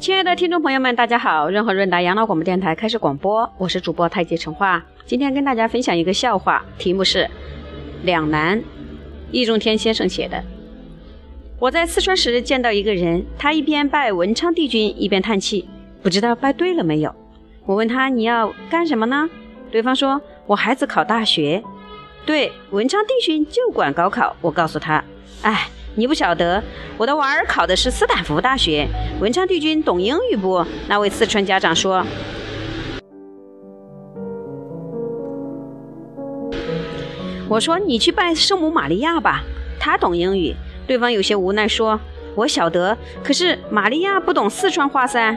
亲爱的听众朋友们，大家好！润和润达养老广播电台开始广播，我是主播太极陈化。今天跟大家分享一个笑话，题目是“两难”，易中天先生写的。我在四川时见到一个人，他一边拜文昌帝君，一边叹气，不知道拜对了没有。我问他：“你要干什么呢？”对方说：“我孩子考大学。”对，文昌帝君就管高考。我告诉他：“哎。”你不晓得，我的娃儿考的是斯坦福大学。文昌帝君懂英语不？那位四川家长说。我说你去拜圣母玛利亚吧，她懂英语。对方有些无奈说：“我晓得，可是玛利亚不懂四川话噻。”